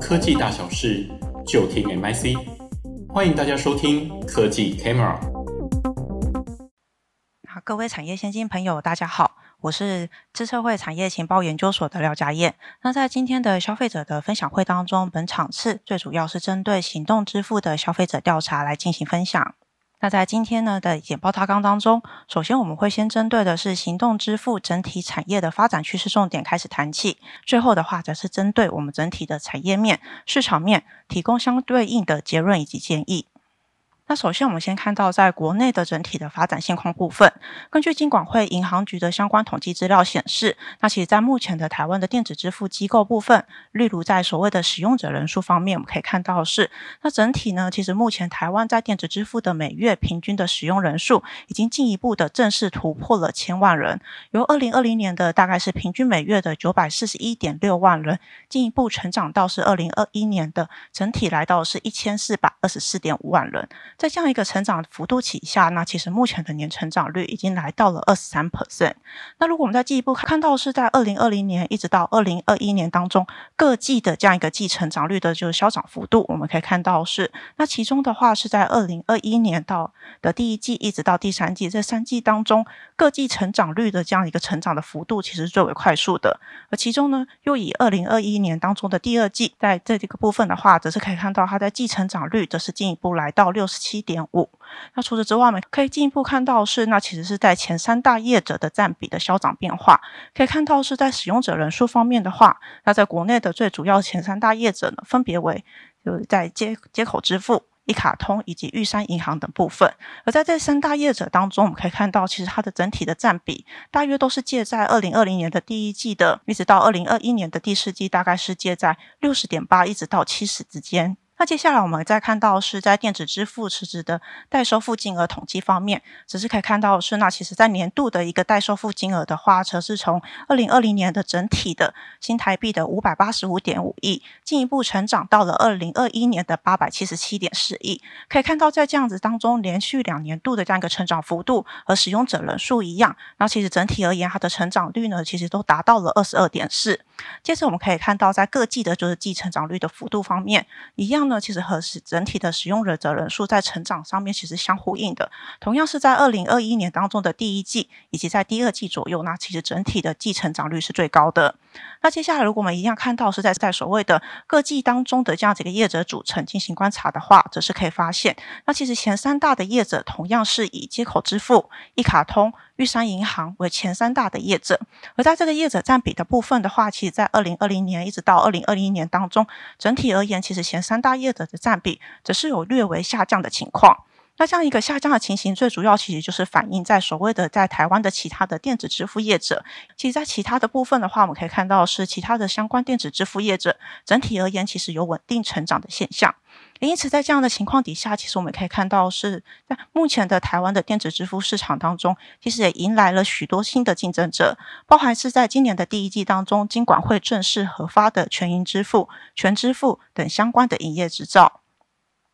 科技大小事，就听 MIC。欢迎大家收听科技 Camera。好，各位产业先进朋友，大家好，我是智社会产业情报研究所的廖家燕。那在今天的消费者的分享会当中，本场次最主要是针对行动支付的消费者调查来进行分享。那在今天呢的简报大纲当中，首先我们会先针对的是行动支付整体产业的发展趋势重点开始谈起，最后的话则是针对我们整体的产业面、市场面提供相对应的结论以及建议。那首先，我们先看到在国内的整体的发展现况部分。根据金管会银行局的相关统计资料显示，那其实在目前的台湾的电子支付机构部分，例如在所谓的使用者人数方面，我们可以看到是，那整体呢，其实目前台湾在电子支付的每月平均的使用人数，已经进一步的正式突破了千万人，由二零二零年的大概是平均每月的九百四十一点六万人，进一步成长到是二零二一年的整体来到是一千四百二十四点五万人。在这样一个成长幅度起下，那其实目前的年成长率已经来到了二十三 percent。那如果我们再进一步看到是在二零二零年一直到二零二一年当中各季的这样一个季成长率的就是消长幅度，我们可以看到是那其中的话是在二零二一年到的第一季一直到第三季这三季当中各季成长率的这样一个成长的幅度其实是最为快速的。而其中呢，又以二零二一年当中的第二季在这几个部分的话，则是可以看到它在季成长率则是进一步来到六十七。点五。那除此之外，我们可以进一步看到是，那其实是在前三大业者的占比的消长变化。可以看到是在使用者人数方面的话，那在国内的最主要前三大业者呢，分别为就是在接接口支付、一卡通以及玉山银行等部分。而在这三大业者当中，我们可以看到，其实它的整体的占比大约都是介在二零二零年的第一季的，一直到二零二一年的第四季，大概是介在六十点八一直到七十之间。那接下来我们再看到是在电子支付实质的代收付金额统计方面，只是可以看到是那其实在年度的一个代收付金额的话，则是从二零二零年的整体的新台币的五百八十五点五亿，进一步成长到了二零二一年的八百七十七点四亿。可以看到在这样子当中，连续两年度的这样一个成长幅度和使用者人数一样，那其实整体而言，它的成长率呢，其实都达到了二十二点四。接着我们可以看到，在各季的就是季成长率的幅度方面，一样。那其实和使整体的使用者人数在成长上面其实相呼应的，同样是在二零二一年当中的第一季以及在第二季左右，那其实整体的季成长率是最高的。那接下来，如果我们一样看到是在在所谓的各季当中的这样几个业者组成进行观察的话，则是可以发现，那其实前三大的业者同样是以接口支付、一卡通、玉山银行为前三大的业者，而在这个业者占比的部分的话，其实在二零二零年一直到二零二一年当中，整体而言，其实前三大业者的占比则是有略微下降的情况。那这样一个下降的情形，最主要其实就是反映在所谓的在台湾的其他的电子支付业者。其实，在其他的部分的话，我们可以看到是其他的相关电子支付业者，整体而言其实有稳定成长的现象。因此，在这样的情况底下，其实我们可以看到是在目前的台湾的电子支付市场当中，其实也迎来了许多新的竞争者，包含是在今年的第一季当中，金管会正式核发的全银支付、全支付等相关的营业执照。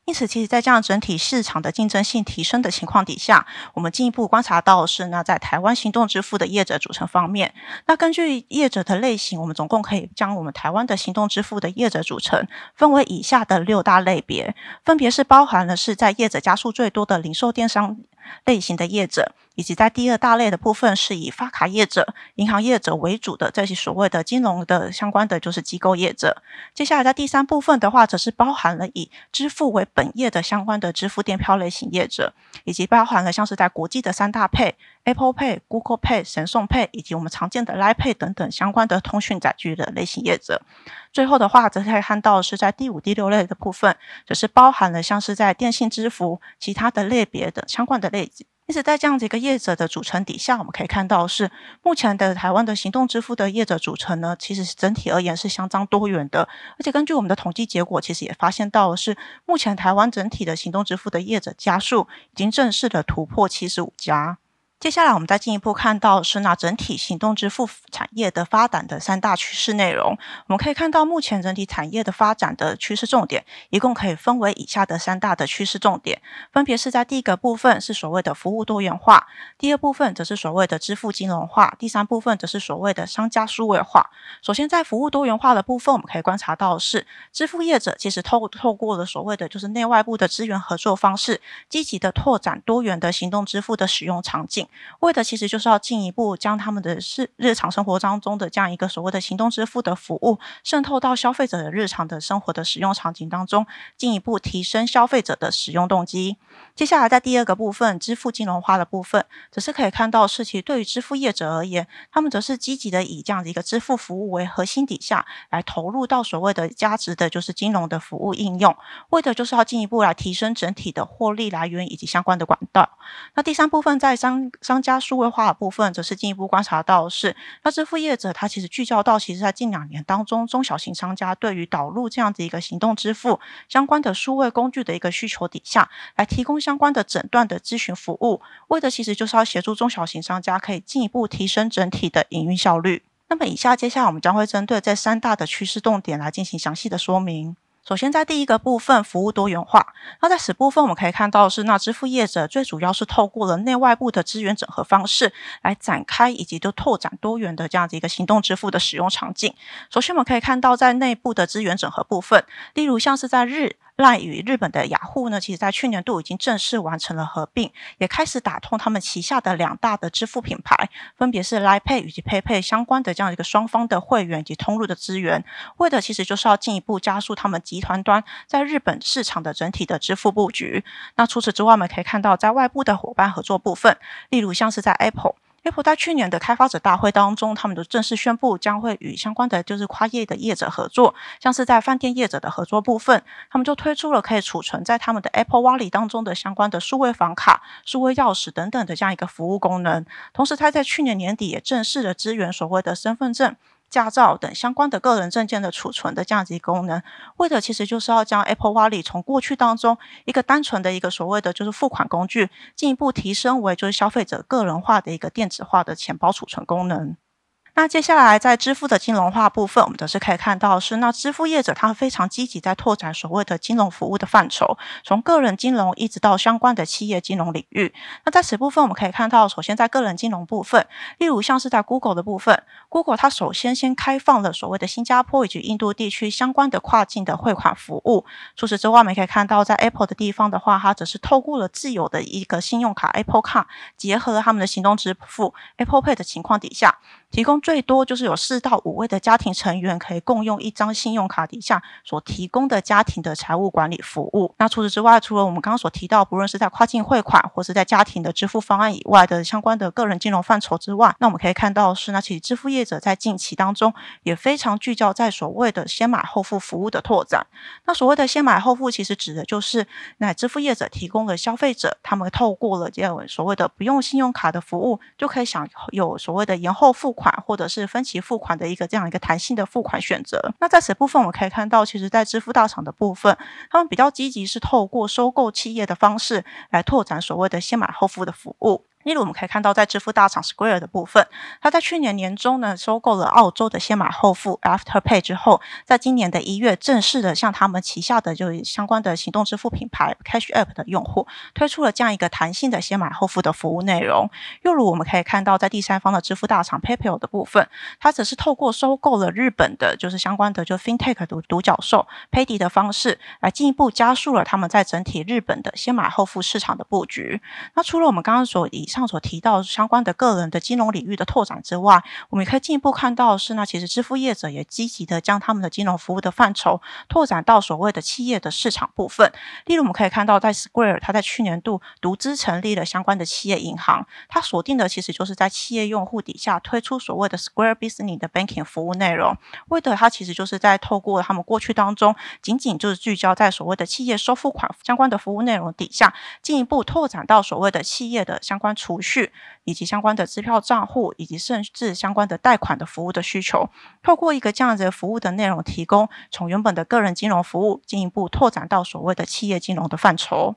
因此，其实，在这样整体市场的竞争性提升的情况底下，我们进一步观察到是，呢在台湾行动支付的业者组成方面，那根据业者的类型，我们总共可以将我们台湾的行动支付的业者组成分为以下的六大类别，分别是包含了是在业者加速最多的零售电商类型的业者。以及在第二大类的部分，是以发卡业者、银行业者为主的这些所谓的金融的相关的就是机构业者。接下来在第三部分的话，则是包含了以支付为本业的相关的支付电票类型业者，以及包含了像是在国际的三大配、Apple Pay、Google Pay、神送 Pay，以及我们常见的 Line Pay 等等相关的通讯载具的类型业者。最后的话，则可以看到是在第五、第六类的部分，则是包含了像是在电信支付、其他的类别的相关的类型。因此，在这样子一个业者的组成底下，我们可以看到是目前的台湾的行动支付的业者组成呢，其实整体而言是相当多元的。而且根据我们的统计结果，其实也发现到是目前台湾整体的行动支付的业者家数已经正式的突破七十五家。接下来，我们再进一步看到是那整体行动支付产业的发展的三大趋势内容。我们可以看到，目前整体产业的发展的趋势重点，一共可以分为以下的三大的趋势重点，分别是在第一个部分是所谓的服务多元化，第二部分则是所谓的支付金融化，第三部分则是所谓的商家数位化。首先，在服务多元化的部分，我们可以观察到的是，支付业者其实透透过了所谓的就是内外部的资源合作方式，积极的拓展多元的行动支付的使用场景。为的其实就是要进一步将他们的日日常生活当中的这样一个所谓的行动支付的服务渗透到消费者的日常的生活的使用场景当中，进一步提升消费者的使用动机。接下来在第二个部分，支付金融化的部分，则是可以看到是其对于支付业者而言，他们则是积极的以这样的一个支付服务为核心底下来投入到所谓的价值的就是金融的服务应用，为的就是要进一步来提升整体的获利来源以及相关的管道。那第三部分在商商家数位化的部分，则是进一步观察到是，那支付业者他其实聚焦到，其实在近两年当中，中小型商家对于导入这样的一个行动支付相关的数位工具的一个需求底下，来提供相关的诊断的咨询服务，为的其实就是要协助中小型商家可以进一步提升整体的营运效率。那么以下接下来我们将会针对这三大的趋势重点来进行详细的说明。首先，在第一个部分，服务多元化。那在此部分，我们可以看到是，那支付业者最主要是透过了内外部的资源整合方式来展开以及就拓展多元的这样子一个行动支付的使用场景。首先，我们可以看到在内部的资源整合部分，例如像是在日。赖与日本的雅虎呢，其实在去年度已经正式完成了合并，也开始打通他们旗下的两大的支付品牌，分别是 Line Pay 以及 PayPay 相关的这样一个双方的会员以及通路的资源，为的其实就是要进一步加速他们集团端在日本市场的整体的支付布局。那除此之外，我们可以看到在外部的伙伴合作部分，例如像是在 Apple。Apple 在去年的开发者大会当中，他们都正式宣布将会与相关的就是跨业的业者合作，像是在饭店业者的合作部分，他们就推出了可以储存在他们的 Apple Wallet 当中的相关的数位房卡、数位钥匙等等的这样一个服务功能。同时，他在去年年底也正式的支援所谓的身份证。驾照等相关的个人证件的储存的这样子一个功能，为的其实就是要将 Apple Wallet 从过去当中一个单纯的一个所谓的就是付款工具，进一步提升为就是消费者个人化的一个电子化的钱包储存功能。那接下来在支付的金融化部分，我们则是可以看到是那支付业者他非常积极在拓展所谓的金融服务的范畴，从个人金融一直到相关的企业金融领域。那在此部分我们可以看到，首先在个人金融部分，例如像是在 Google 的部分，Google 它首先先开放了所谓的新加坡以及印度地区相关的跨境的汇款服务。除此之外，我们可以看到在 Apple 的地方的话，它则是透过了自有的一个信用卡 Apple Card，结合了他们的行动支付 Apple Pay 的情况底下，提供最多就是有四到五位的家庭成员可以共用一张信用卡底下所提供的家庭的财务管理服务。那除此之外，除了我们刚刚所提到，不论是在跨境汇款或是在家庭的支付方案以外的相关的个人金融范畴之外，那我们可以看到是，那其支付业者在近期当中也非常聚焦在所谓的先买后付服务的拓展。那所谓的先买后付，其实指的就是那支付业者提供了消费者，他们透过了这样所谓的不用信用卡的服务，就可以享有所谓的延后付款或者是分期付款的一个这样一个弹性的付款选择。那在此部分，我们可以看到，其实，在支付大厂的部分，他们比较积极是透过收购企业的方式来拓展所谓的先买后付的服务。例如，我们可以看到，在支付大厂 Square 的部分，它在去年年中呢收购了澳洲的先买后付 Afterpay 之后，在今年的一月正式的向他们旗下的就相关的行动支付品牌 Cash App 的用户推出了这样一个弹性的先买后付的服务内容。又如我们可以看到，在第三方的支付大厂 PayPal 的部分，它只是透过收购了日本的就是相关的就 FinTech 独独角兽 Paidy 的方式，来进一步加速了他们在整体日本的先买后付市场的布局。那除了我们刚刚所以上上所提到相关的个人的金融领域的拓展之外，我们也可以进一步看到是，那其实支付业者也积极的将他们的金融服务的范畴拓展到所谓的企业的市场部分。例如，我们可以看到在 Square，它在去年度独资成立了相关的企业银行，它锁定的其实就是在企业用户底下推出所谓的 Square Business 的 Banking 服务内容，为的它其实就是在透过他们过去当中仅仅就是聚焦在所谓的企业收付款相关的服务内容底下，进一步拓展到所谓的企业的相关储蓄以及相关的支票账户，以及甚至相关的贷款的服务的需求，透过一个这样子的服务的内容提供，从原本的个人金融服务进一步拓展到所谓的企业金融的范畴。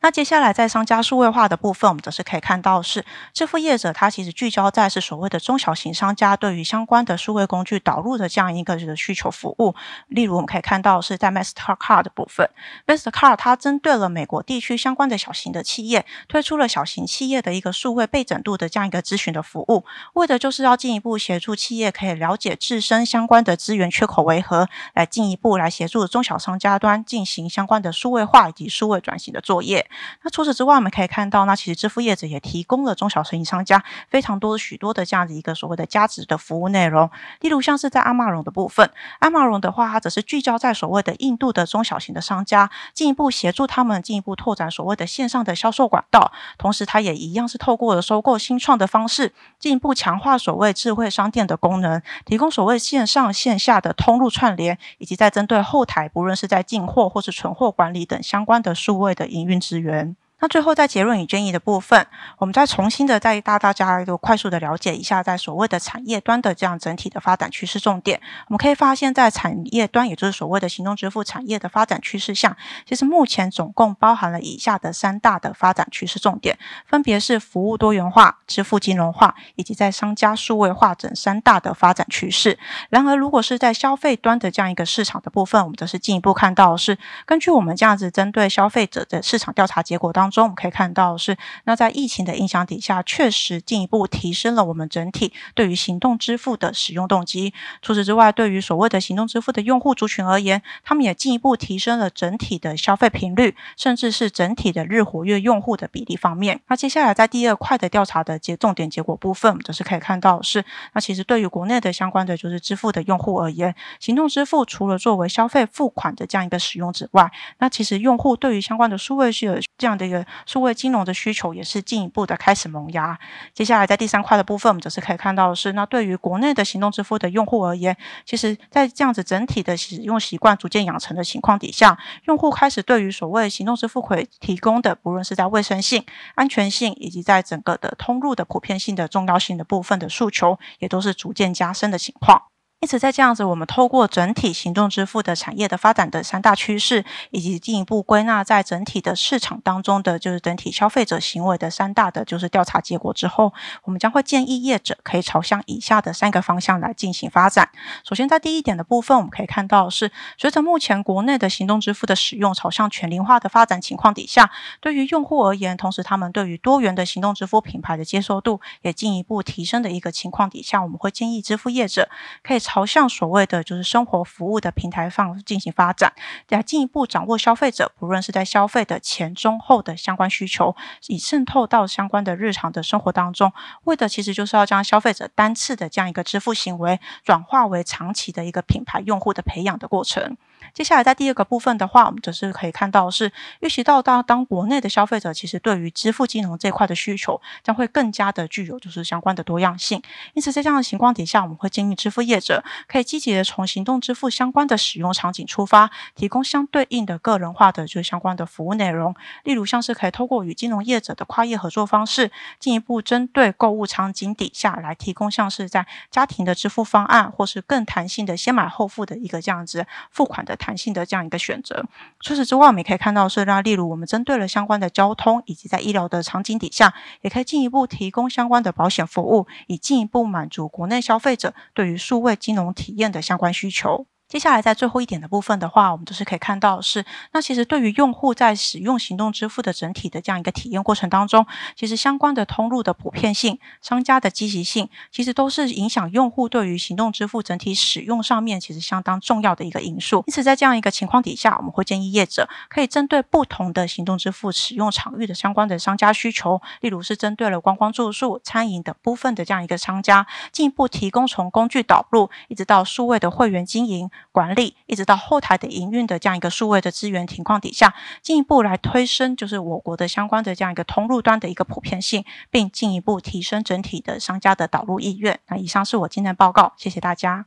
那接下来在商家数位化的部分，我们则是可以看到是支付业者，它其实聚焦在是所谓的中小型商家对于相关的数位工具导入的这样一个需求服务。例如，我们可以看到是在 Mastercard 的部分，Mastercard 它针对了美国地区相关的小型的企业，推出了小型企业的一个数位备整度的这样一个咨询的服务，为的就是要进一步协助企业可以了解自身相关的资源缺口为何，来进一步来协助中小商家端进行相关的数位化以及数位转型的作业。那除此之外，我们可以看到，那其实支付业者也提供了中小生意商家非常多许多的这样子一个所谓的价值的服务内容。例如，像是在阿玛荣的部分，阿玛荣的话，它则是聚焦在所谓的印度的中小型的商家，进一步协助他们进一步拓展所谓的线上的销售管道。同时，它也一样是透过了收购新创的方式，进一步强化所谓智慧商店的功能，提供所谓线上线下的通路串联，以及在针对后台，不论是在进货或是存货管理等相关的数位的营运资源。那最后，在结论与建议的部分，我们再重新的再带大家一个快速的了解一下，在所谓的产业端的这样整体的发展趋势重点。我们可以发现，在产业端，也就是所谓的行动支付产业的发展趋势下，其实目前总共包含了以下的三大的发展趋势重点，分别是服务多元化、支付金融化以及在商家数位化等三大的发展趋势。然而，如果是在消费端的这样一个市场的部分，我们则是进一步看到是根据我们这样子针对消费者的市场调查结果当中。我们可以看到是，那在疫情的影响底下，确实进一步提升了我们整体对于行动支付的使用动机。除此之外，对于所谓的行动支付的用户族群而言，他们也进一步提升了整体的消费频率，甚至是整体的日活跃用户的比例方面。那接下来在第二块的调查的结重点结果部分，则是可以看到是，那其实对于国内的相关的就是支付的用户而言，行动支付除了作为消费付款的这样一个使用之外，那其实用户对于相关的数位需求这样的一个数位金融的需求也是进一步的开始萌芽。接下来在第三块的部分，我们则是可以看到是，那对于国内的行动支付的用户而言，其实在这样子整体的使用习惯逐渐养成的情况底下，用户开始对于所谓行动支付可以提供的，不论是在卫生性、安全性，以及在整个的通路的普遍性的重要性的部分的诉求，也都是逐渐加深的情况。因此，在这样子，我们透过整体行动支付的产业的发展的三大趋势，以及进一步归纳在整体的市场当中的就是整体消费者行为的三大的就是调查结果之后，我们将会建议业者可以朝向以下的三个方向来进行发展。首先，在第一点的部分，我们可以看到是随着目前国内的行动支付的使用朝向全龄化的发展情况底下，对于用户而言，同时他们对于多元的行动支付品牌的接受度也进一步提升的一个情况底下，我们会建议支付业者可以朝向所谓的就是生活服务的平台放进行发展，来进一步掌握消费者不论是在消费的前、中、后的相关需求，以渗透到相关的日常的生活当中，为的其实就是要将消费者单次的这样一个支付行为转化为长期的一个品牌用户的培养的过程。接下来在第二个部分的话，我们则是可以看到是预习到当当国内的消费者其实对于支付金融这块的需求将会更加的具有就是相关的多样性，因此在这样的情况底下，我们会建议支付业者可以积极的从行动支付相关的使用场景出发，提供相对应的个人化的就是相关的服务内容，例如像是可以透过与金融业者的跨业合作方式，进一步针对购物场景底下来提供像是在家庭的支付方案，或是更弹性的先买后付的一个这样子付款的弹性的这样一个选择。除此之外，我们也可以看到是，那例如我们针对了相关的交通以及在医疗的场景底下，也可以进一步提供相关的保险服务，以进一步满足国内消费者对于数位金融体验的相关需求。接下来，在最后一点的部分的话，我们都是可以看到是，那其实对于用户在使用行动支付的整体的这样一个体验过程当中，其实相关的通路的普遍性、商家的积极性，其实都是影响用户对于行动支付整体使用上面其实相当重要的一个因素。因此，在这样一个情况底下，我们会建议业者可以针对不同的行动支付使用场域的相关的商家需求，例如是针对了观光住宿、餐饮等部分的这样一个商家，进一步提供从工具导入一直到数位的会员经营。管理一直到后台的营运的这样一个数位的资源情况底下，进一步来推升就是我国的相关的这样一个通路端的一个普遍性，并进一步提升整体的商家的导入意愿。那以上是我今天的报告，谢谢大家。